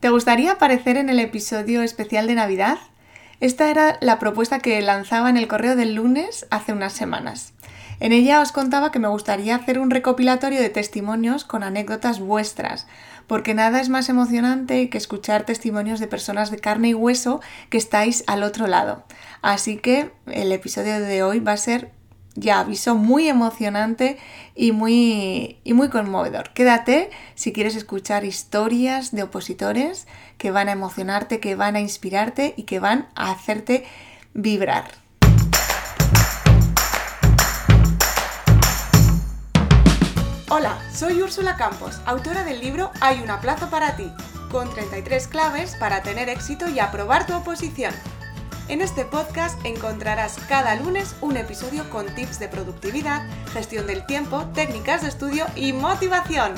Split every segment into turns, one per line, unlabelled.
¿Te gustaría aparecer en el episodio especial de Navidad? Esta era la propuesta que lanzaba en el correo del lunes hace unas semanas. En ella os contaba que me gustaría hacer un recopilatorio de testimonios con anécdotas vuestras, porque nada es más emocionante que escuchar testimonios de personas de carne y hueso que estáis al otro lado. Así que el episodio de hoy va a ser ya aviso, muy emocionante y muy, y muy conmovedor. Quédate si quieres escuchar historias de opositores que van a emocionarte, que van a inspirarte y que van a hacerte vibrar. Hola, soy Úrsula Campos, autora del libro Hay una plaza para ti, con 33 claves para tener éxito y aprobar tu oposición. En este podcast encontrarás cada lunes un episodio con tips de productividad, gestión del tiempo, técnicas de estudio y motivación.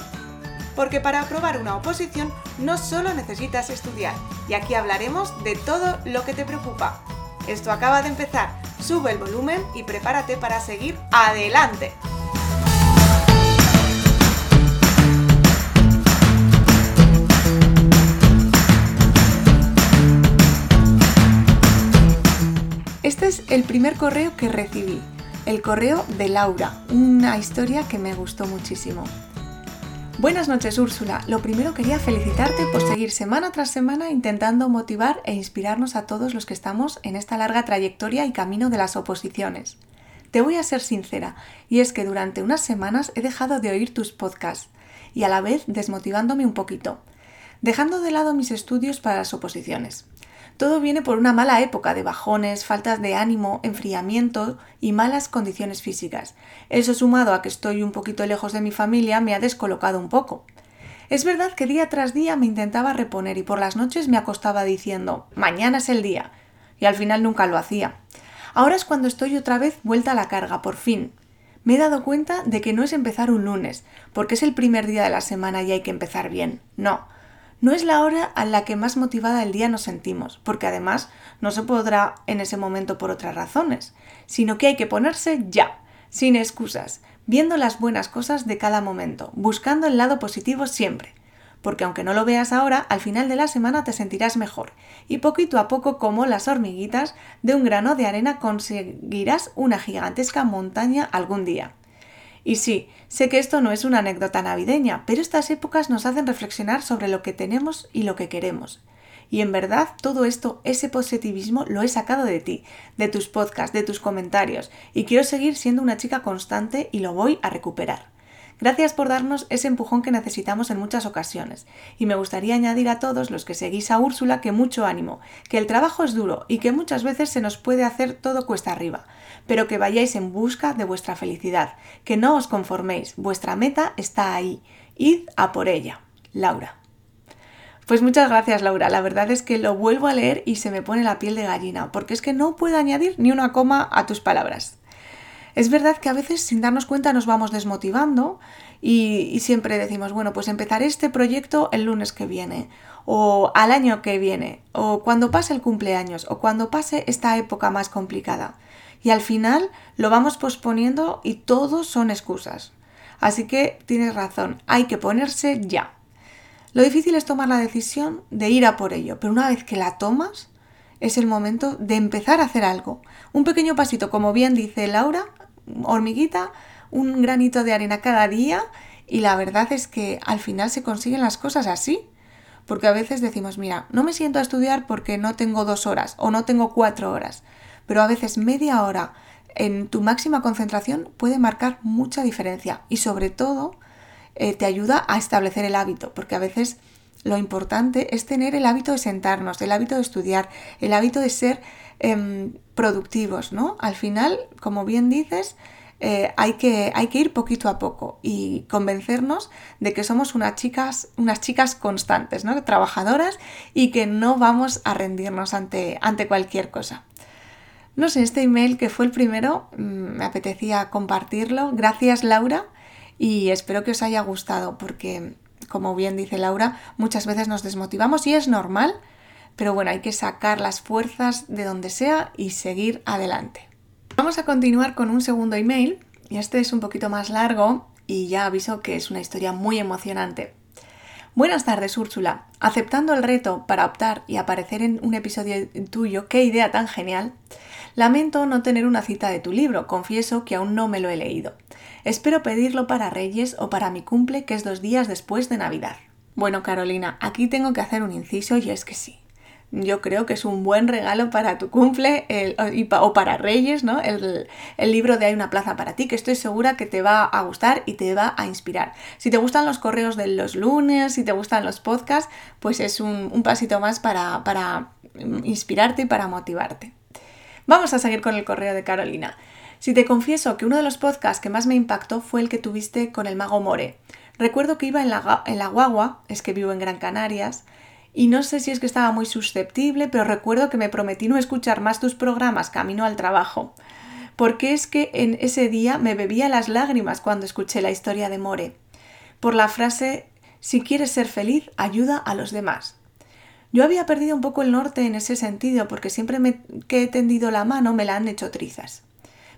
Porque para aprobar una oposición no solo necesitas estudiar, y aquí hablaremos de todo lo que te preocupa. Esto acaba de empezar, sube el volumen y prepárate para seguir adelante. El primer correo que recibí, el correo de Laura, una historia que me gustó muchísimo. Buenas noches Úrsula, lo primero quería felicitarte por seguir semana tras semana intentando motivar e inspirarnos a todos los que estamos en esta larga trayectoria y camino de las oposiciones. Te voy a ser sincera, y es que durante unas semanas he dejado de oír tus podcasts, y a la vez desmotivándome un poquito, dejando de lado mis estudios para las oposiciones. Todo viene por una mala época de bajones, faltas de ánimo, enfriamiento y malas condiciones físicas. Eso sumado a que estoy un poquito lejos de mi familia me ha descolocado un poco. Es verdad que día tras día me intentaba reponer y por las noches me acostaba diciendo mañana es el día y al final nunca lo hacía. Ahora es cuando estoy otra vez vuelta a la carga, por fin. Me he dado cuenta de que no es empezar un lunes, porque es el primer día de la semana y hay que empezar bien. No, no es la hora a la que más motivada el día nos sentimos, porque además no se podrá en ese momento por otras razones, sino que hay que ponerse ya, sin excusas, viendo las buenas cosas de cada momento, buscando el lado positivo siempre, porque aunque no lo veas ahora, al final de la semana te sentirás mejor, y poquito a poco, como las hormiguitas, de un grano de arena conseguirás una gigantesca montaña algún día. Y sí, sé que esto no es una anécdota navideña, pero estas épocas nos hacen reflexionar sobre lo que tenemos y lo que queremos. Y en verdad todo esto, ese positivismo, lo he sacado de ti, de tus podcasts, de tus comentarios, y quiero seguir siendo una chica constante y lo voy a recuperar. Gracias por darnos ese empujón que necesitamos en muchas ocasiones. Y me gustaría añadir a todos los que seguís a Úrsula que mucho ánimo, que el trabajo es duro y que muchas veces se nos puede hacer todo cuesta arriba, pero que vayáis en busca de vuestra felicidad, que no os conforméis, vuestra meta está ahí, id a por ella. Laura. Pues muchas gracias Laura, la verdad es que lo vuelvo a leer y se me pone la piel de gallina, porque es que no puedo añadir ni una coma a tus palabras. Es verdad que a veces sin darnos cuenta nos vamos desmotivando y, siempre decimos, bueno, pues empezar este proyecto el lunes que viene o al año que viene o cuando pase el cumpleaños o cuando pase esta época más complicada. Y al final lo vamos posponiendo y todos son excusas. Así que tienes razón, hay que ponerse ya. Lo difícil es tomar la decisión de ir a por ello, pero una vez que la tomas, es el momento de empezar a hacer algo. Un pequeño pasito, como bien dice Laura, hormiguita, un granito de arena cada día y la verdad es que al final se consiguen las cosas así. Porque a veces decimos, mira, no me siento a estudiar porque no tengo dos horas o no tengo cuatro horas, pero a veces media hora en tu máxima concentración puede marcar mucha diferencia y sobre todo eh, te ayuda a establecer el hábito, porque a veces lo importante es tener el hábito de sentarnos, el hábito de estudiar, el hábito de ser Em, productivos, ¿no? Al final, como bien dices, eh, hay, que, hay, que, ir poquito a poco y convencernos de que somos unas chicas, unas chicas constantes, ¿no? trabajadoras y que no vamos a rendirnos ante, ante cualquier cosa. No sé, este email que fue el primero, mm, me apetecía compartirlo. Gracias Laura y espero que os haya gustado porque, como bien dice Laura, muchas veces nos desmotivamos y es normal pero bueno, hay que sacar las fuerzas de donde sea y seguir adelante. Vamos a continuar con un segundo email, y este es un poquito más largo y ya aviso que es una historia muy emocionante. Buenas tardes, Úrsula. Aceptando el reto para optar y aparecer en un episodio tuyo, qué idea tan genial. Lamento no tener una cita de tu libro, confieso que aún no me lo he leído. Espero pedirlo para Reyes o para mi cumple, que es dos días después de Navidad. Bueno, Carolina, aquí tengo que hacer un inciso y es que sí. Yo creo que es un buen regalo para tu cumple o para Reyes, ¿no? El, libro de Hay una plaza para ti, que estoy segura que te va a gustar y te va a inspirar. Si te gustan los correos de los lunes, si te gustan los podcasts, pues es un, pasito más para, para inspirarte y para motivarte. Vamos a seguir con el correo de Carolina. Si te confieso que uno de los podcasts que más me impactó fue el que tuviste con el mago More. Recuerdo que iba en la, en la guagua, es que vivo en Gran Canarias, y no sé si es que estaba muy susceptible, pero recuerdo que me prometí no escuchar más tus programas camino al trabajo. Porque es que en ese día me bebía las lágrimas cuando escuché la historia de More. Por la frase, si quieres ser feliz, ayuda a los demás. Yo había perdido un poco el norte en ese sentido porque siempre me, que he tendido la mano me la han hecho trizas.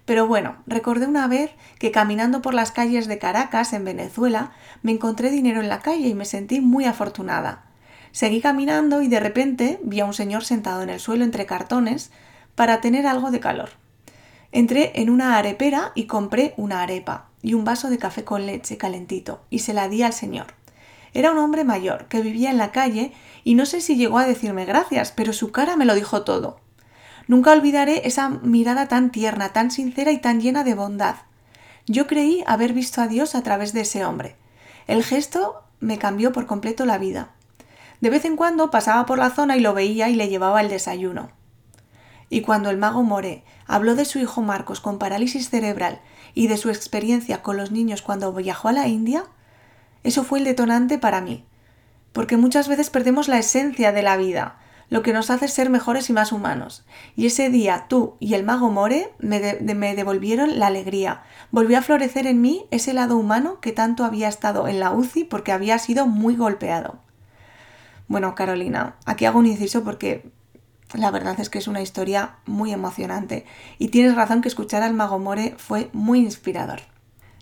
Pero bueno, recordé una vez que caminando por las calles de Caracas, en Venezuela, me encontré dinero en la calle y me sentí muy afortunada. Seguí caminando y de repente vi a un señor sentado en el suelo entre cartones para tener algo de calor. Entré en una arepera y compré una arepa y un vaso de café con leche calentito y se la di al señor. Era un hombre mayor que vivía en la calle y no sé si llegó a decirme gracias, pero su cara me lo dijo todo. Nunca olvidaré esa mirada tan tierna, tan sincera y tan llena de bondad. Yo creí haber visto a Dios a través de ese hombre. El gesto me cambió por completo la vida. De vez en cuando pasaba por la zona y lo veía y le llevaba el desayuno. Y cuando el mago More habló de su hijo Marcos con parálisis cerebral y de su experiencia con los niños cuando viajó a la India, eso fue el detonante para mí. Porque muchas veces perdemos la esencia de la vida, lo que nos hace ser mejores y más humanos. Y ese día tú y el mago More me, me, devolvieron la alegría. Volvió a florecer en mí ese lado humano que tanto había estado en la UCI porque había sido muy golpeado. Bueno, Carolina, aquí hago un inciso porque la verdad es que es una historia muy emocionante y tienes razón que escuchar al mago More fue muy inspirador.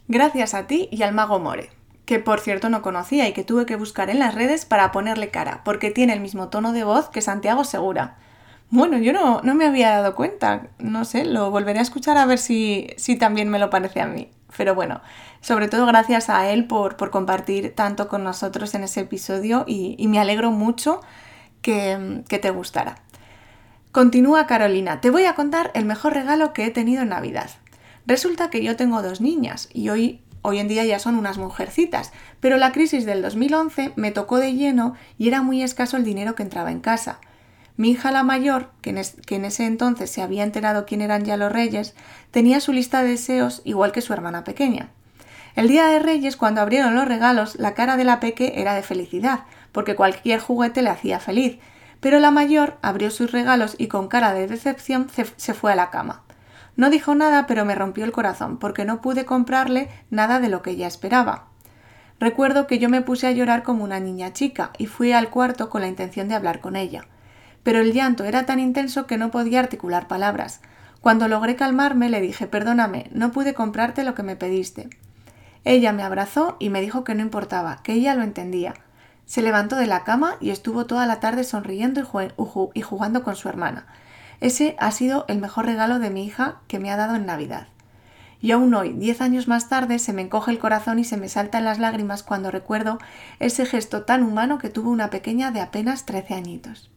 Gracias a ti y al mago More, que por cierto no conocía y que tuve que buscar en las redes para ponerle cara, porque tiene el mismo tono de voz que Santiago Segura. Bueno, yo no, no me había dado cuenta, no sé, lo volveré a escuchar a ver si, si también me lo parece a mí. Pero bueno, sobre todo gracias a él por, compartir tanto con nosotros en ese episodio y, me alegro mucho que, que te gustara. Continúa Carolina, te voy a contar el mejor regalo que he tenido en Navidad. Resulta que yo tengo dos niñas y hoy, hoy en día ya son unas mujercitas, pero la crisis del 2011 me tocó de lleno y era muy escaso el dinero que entraba en casa. Mi hija la mayor, que en, ese entonces se había enterado quién eran ya los reyes, tenía su lista de deseos igual que su hermana pequeña. El día de Reyes, cuando abrieron los regalos, la cara de la peque era de felicidad, porque cualquier juguete le hacía feliz, pero la mayor abrió sus regalos y con cara de decepción se fue a la cama. No dijo nada, pero me rompió el corazón, porque no pude comprarle nada de lo que ella esperaba. Recuerdo que yo me puse a llorar como una niña chica y fui al cuarto con la intención de hablar con ella pero el llanto era tan intenso que no podía articular palabras. Cuando logré calmarme le dije Perdóname, no pude comprarte lo que me pediste. Ella me abrazó y me dijo que no importaba, que ella lo entendía. Se levantó de la cama y estuvo toda la tarde sonriendo y, jugando con su hermana. Ese ha sido el mejor regalo de mi hija que me ha dado en Navidad. Y aún hoy, diez años más tarde, se me encoge el corazón y se me saltan las lágrimas cuando recuerdo ese gesto tan humano que tuvo una pequeña de apenas trece añitos.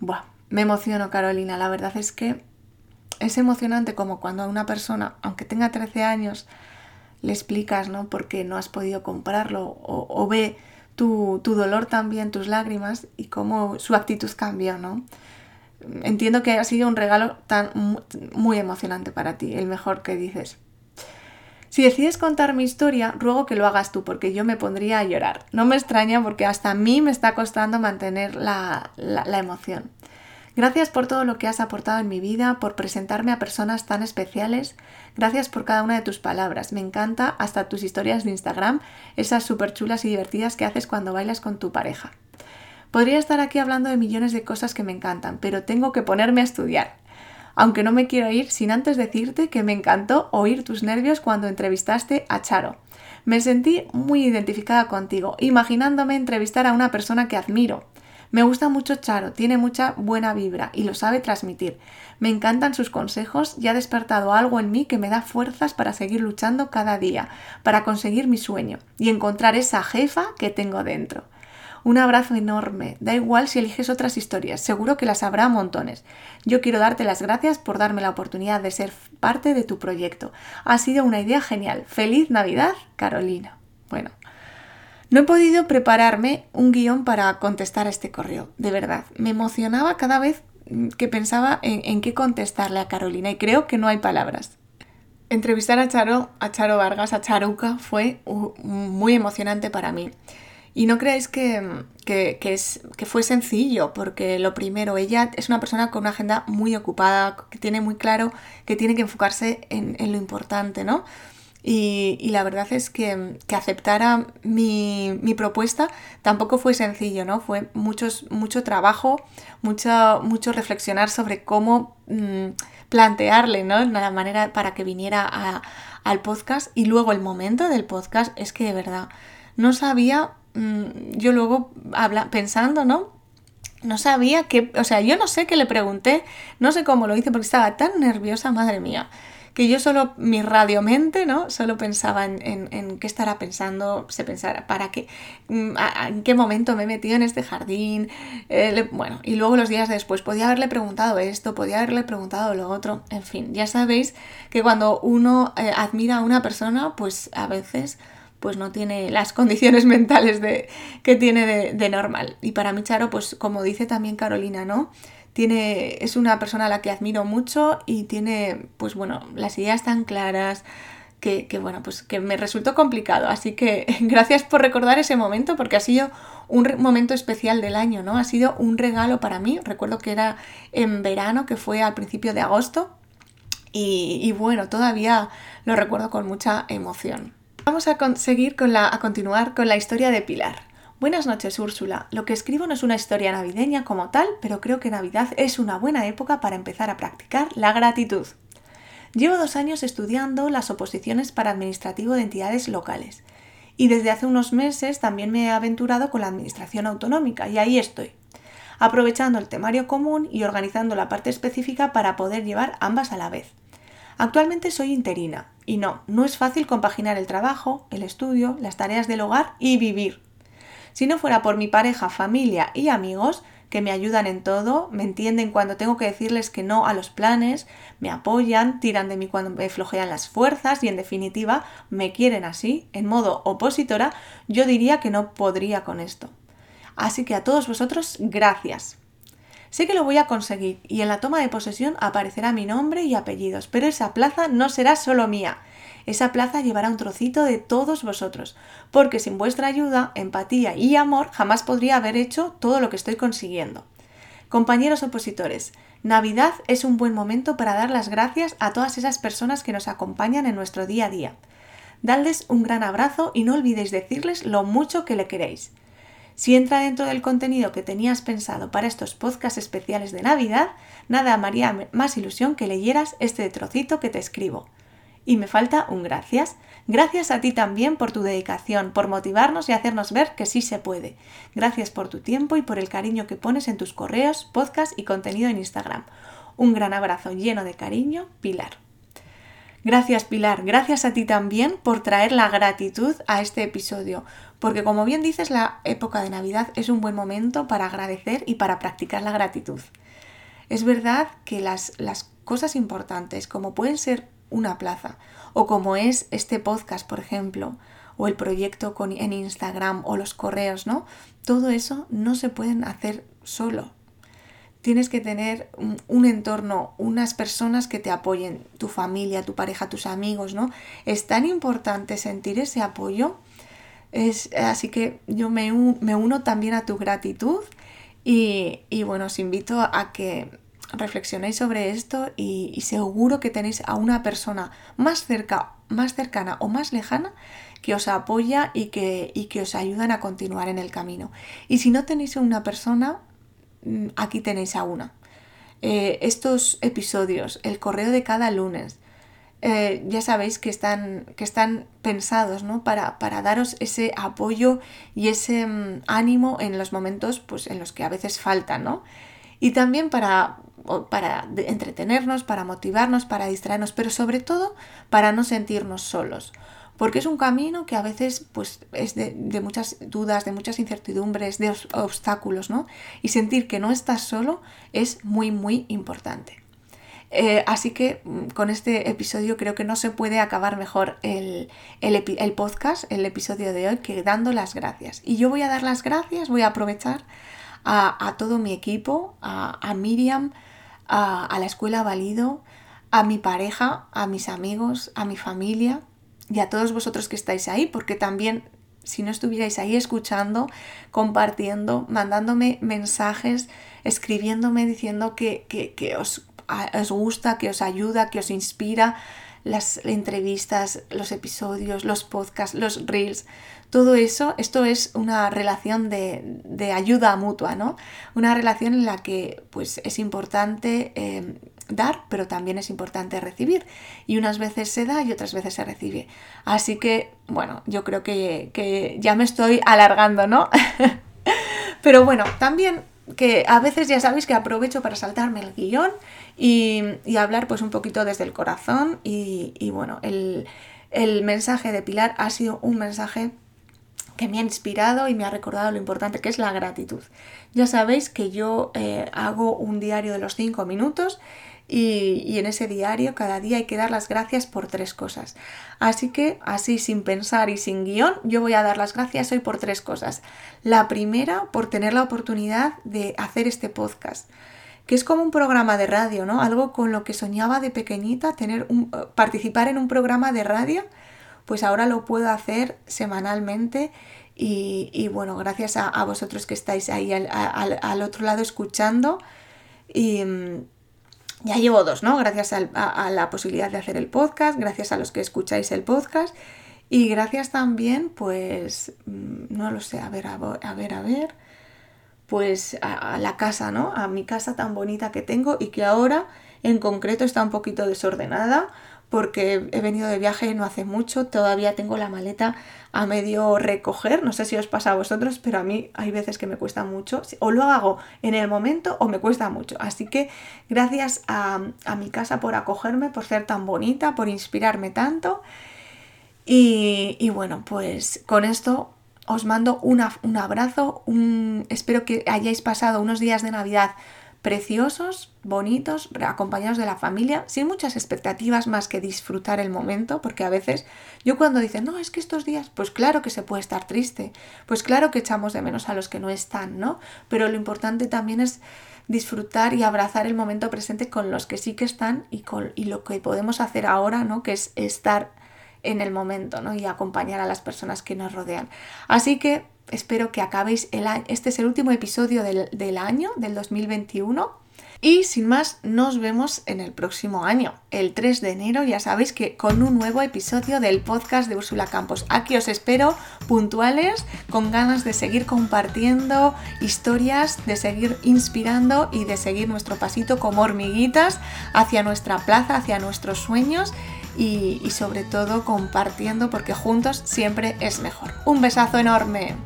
Buah, me emociono, Carolina. La verdad es que es emocionante como cuando a una persona, aunque tenga 13 años, le explicas, ¿no? Por qué no has podido comprarlo o, ve tu, tu, dolor también, tus lágrimas y cómo su actitud cambia, ¿no? Entiendo que ha sido un regalo tan muy emocionante para ti, el mejor que dices. Si decides contar mi historia, ruego que lo hagas tú, porque yo me pondría a llorar. No me extraña porque hasta a mí me está costando mantener la, la, emoción. Gracias por todo lo que has aportado en mi vida, por presentarme a personas tan especiales. Gracias por cada una de tus palabras. Me encanta hasta tus historias de Instagram, esas súper chulas y divertidas que haces cuando bailas con tu pareja. Podría estar aquí hablando de millones de cosas que me encantan, pero tengo que ponerme a estudiar aunque no me quiero ir sin antes decirte que me encantó oír tus nervios cuando entrevistaste a Charo. Me sentí muy identificada contigo, imaginándome entrevistar a una persona que admiro. Me gusta mucho Charo, tiene mucha buena vibra y lo sabe transmitir. Me encantan sus consejos y ha despertado algo en mí que me da fuerzas para seguir luchando cada día, para conseguir mi sueño y encontrar esa jefa que tengo dentro. Un abrazo enorme. Da igual si eliges otras historias, seguro que las habrá montones. Yo quiero darte las gracias por darme la oportunidad de ser parte de tu proyecto. Ha sido una idea genial. Feliz Navidad, Carolina. Bueno, no he podido prepararme un guion para contestar a este correo, de verdad. Me emocionaba cada vez que pensaba en, qué contestarle a Carolina y creo que no hay palabras. Entrevistar a Charo, a Charo Vargas, a Charuca, fue muy emocionante para mí. Y no creáis que, es, que fue sencillo, porque lo primero, ella es una persona con una agenda muy ocupada, que tiene muy claro que tiene que enfocarse en, lo importante, ¿no? Y, la verdad es que, que aceptara mi, propuesta tampoco fue sencillo, ¿no? Fue muchos, mucho trabajo, mucho, mucho reflexionar sobre cómo mm, plantearle, ¿no? La manera para que viniera al podcast. Y luego el momento del podcast es que de verdad no sabía yo luego habla, pensando, ¿no? No sabía que, o sea, yo no sé qué le pregunté, no sé cómo lo hice porque estaba tan nerviosa, madre mía, que yo solo, mi radiomente, ¿no? Solo pensaba en, qué estará pensando, se pensara, para qué, mm, en qué momento me he metido en este jardín, eh, bueno, y luego los días después podía haberle preguntado esto, podía haberle preguntado lo otro, en fin, ya sabéis que cuando uno eh, admira a una persona, pues a veces pues no tiene las condiciones mentales de, que tiene de, normal. Y para mí Charo, pues como dice también Carolina, ¿no? Tiene, es una persona a la que admiro mucho y tiene, pues bueno, las ideas tan claras, que, bueno, pues que me resultó complicado. Así que gracias por recordar ese momento porque ha sido un momento especial del año, ¿no? Ha sido un regalo para mí. Recuerdo que era en verano, que fue al principio de agosto. Y bueno, todavía lo recuerdo con mucha emoción. Vamos a seguir con la, a continuar con la historia de Pilar. Buenas noches, Úrsula. Lo que escribo no es una historia navideña como tal, pero creo que Navidad es una buena época para empezar a practicar la gratitud. Llevo dos años estudiando las oposiciones para administrativo de entidades locales y desde hace unos meses también me he aventurado con la administración autonómica y ahí estoy, aprovechando el temario común y organizando la parte específica para poder llevar ambas a la vez. Actualmente soy interina y no, no es fácil compaginar el trabajo, el estudio, las tareas del hogar y vivir. Si no fuera por mi pareja, familia y amigos, que me ayudan en todo, me entienden cuando tengo que decirles que no a los planes, me apoyan, tiran de mí cuando me flojean las fuerzas y en definitiva me quieren así, en modo opositora, yo diría que no podría con esto. Así que a todos vosotros, gracias. Sé que lo voy a conseguir y en la toma de posesión aparecerá mi nombre y apellidos, pero esa plaza no será solo mía. Esa plaza llevará un trocito de todos vosotros, porque sin vuestra ayuda, empatía y amor jamás podría haber hecho todo lo que estoy consiguiendo. Compañeros opositores, Navidad es un buen momento para dar las gracias a todas esas personas que nos acompañan en nuestro día a día. Dadles un gran abrazo y no olvidéis decirles lo mucho que le queréis. Si entra dentro del contenido que tenías pensado para estos podcasts especiales de Navidad, nada haría más ilusión que leyeras este trocito que te escribo. Y me falta un gracias. Gracias a ti también por tu dedicación, por motivarnos y hacernos ver que sí se puede. Gracias por tu tiempo y por el cariño que pones en tus correos, podcasts y contenido en Instagram. Un gran abrazo lleno de cariño, Pilar. Gracias Pilar, gracias a ti también por traer la gratitud a este episodio, porque como bien dices, la época de Navidad es un buen momento para agradecer y para practicar la gratitud. Es verdad que las, las cosas importantes, como pueden ser una plaza, o como es este podcast, por ejemplo, o el proyecto con, en Instagram, o los correos, ¿no? Todo eso no se pueden hacer solo. Tienes que tener un, un entorno, unas personas que te apoyen, tu familia, tu pareja, tus amigos, ¿no? Es tan importante sentir ese apoyo así que yo me, uno también a tu gratitud y, bueno, os invito a que reflexionéis sobre esto y, seguro que tenéis a una persona más cerca, más cercana o más lejana que os apoya y que, que os ayudan a continuar en el camino. Y si no tenéis a una persona, mm, aquí tenéis a una. Eh, estos episodios, el correo de cada lunes, eh, ya sabéis que están, que están pensados ¿no? para, para, daros ese apoyo y ese mm, ánimo en los momentos pues, en los que a veces faltan, ¿no? Y también para, para entretenernos, para motivarnos, para distraernos, pero sobre todo para no sentirnos solos porque es un camino que a veces pues, es de, muchas dudas, de muchas incertidumbres, de obstáculos, ¿no? Y sentir que no estás solo es muy, muy importante. Eh, así que mm, con este episodio creo que no se puede acabar mejor el, podcast, el episodio de hoy, que dando las gracias. Y yo voy a dar las gracias, voy a aprovechar a, todo mi equipo, a, Miriam, a, la escuela Valido, a mi pareja, a mis amigos, a mi familia y a todos vosotros que estáis ahí, porque también si no estuvierais ahí escuchando, compartiendo, mandándome mensajes, escribiéndome diciendo que, que os os gusta, que os ayuda, que os inspira, las entrevistas, los episodios, los podcasts, los reels, todo eso, esto es una relación de, ayuda mutua, ¿no? Una relación en la que pues es importante eh, dar, pero también es importante recibir. Y unas veces se da y otras veces se recibe. Así que, bueno, yo creo que, que ya me estoy alargando, ¿no? pero bueno, también que a veces ya sabéis que aprovecho para saltarme el guion y, hablar pues un poquito desde el corazón y, bueno, el, mensaje de Pilar ha sido un mensaje que me ha inspirado y me ha recordado lo importante que es la gratitud. Ya sabéis que yo eh, hago un diario de los 5 minutos y, en ese diario cada día hay que dar las gracias por tres cosas. Así que, así sin pensar y sin guion, yo voy a dar las gracias hoy por tres cosas. La primera, por tener la oportunidad de hacer este podcast que es como un programa de radio, ¿no? Algo con lo que soñaba de pequeñita, tener un, participar en un programa de radio, pues ahora lo puedo hacer semanalmente y, bueno, gracias a, vosotros que estáis ahí al, otro lado escuchando y mm, ya llevo dos, ¿no? Gracias a, la posibilidad de hacer el podcast, gracias a los que escucháis el podcast y gracias también, pues, mm, no lo sé, a ver, a ver, a ver pues a, la casa, ¿no? A mi casa tan bonita que tengo y que ahora en concreto está un poquito desordenada porque he venido de viaje no hace mucho, todavía tengo la maleta a medio recoger, no sé si os pasa a vosotros, pero a mí hay veces que me cuesta mucho, o lo hago en el momento o me cuesta mucho, así que gracias a, mi casa por acogerme, por ser tan bonita, por inspirarme tanto. Y, y bueno, pues con esto os mando un abrazo, espero que hayáis pasado unos días de Navidad preciosos, bonitos, acompañados de la familia, sin muchas expectativas más que disfrutar el momento, porque a veces yo cuando dicen, no, es que estos días, pues claro que se puede estar triste, pues claro que echamos de menos a los que no están, ¿no? Pero lo importante también es disfrutar y abrazar el momento presente con los que sí que están y, con, y lo que podemos hacer ahora, ¿no? Que es estar en el momento ¿no? y acompañar a las personas que nos rodean. Así que espero que acabéis el año. Este es el último episodio del, del año, del 2021. Y sin más, nos vemos en el próximo año, el 3 de enero, ya sabéis que con un nuevo episodio del podcast de Úrsula Campos. Aquí os espero puntuales, con ganas de seguir compartiendo historias, de seguir inspirando y de seguir nuestro pasito como hormiguitas hacia nuestra plaza, hacia nuestros sueños y, sobre todo compartiendo porque juntos siempre es mejor. Un besazo enorme.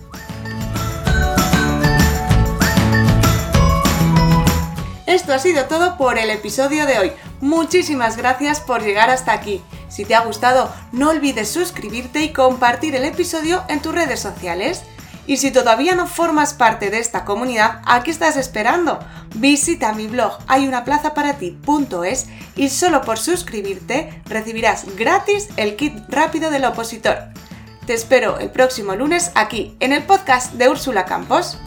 Esto ha sido todo por el episodio de hoy. Muchísimas gracias por llegar hasta aquí. Si te ha gustado, no olvides suscribirte y compartir el episodio en tus redes sociales. Y si todavía no formas parte de esta comunidad, ¿a qué estás esperando? Visita mi blog hayunaplazaparati.es y solo por suscribirte recibirás gratis el kit rápido del opositor. Te espero el próximo lunes aquí en el podcast de Úrsula Campos.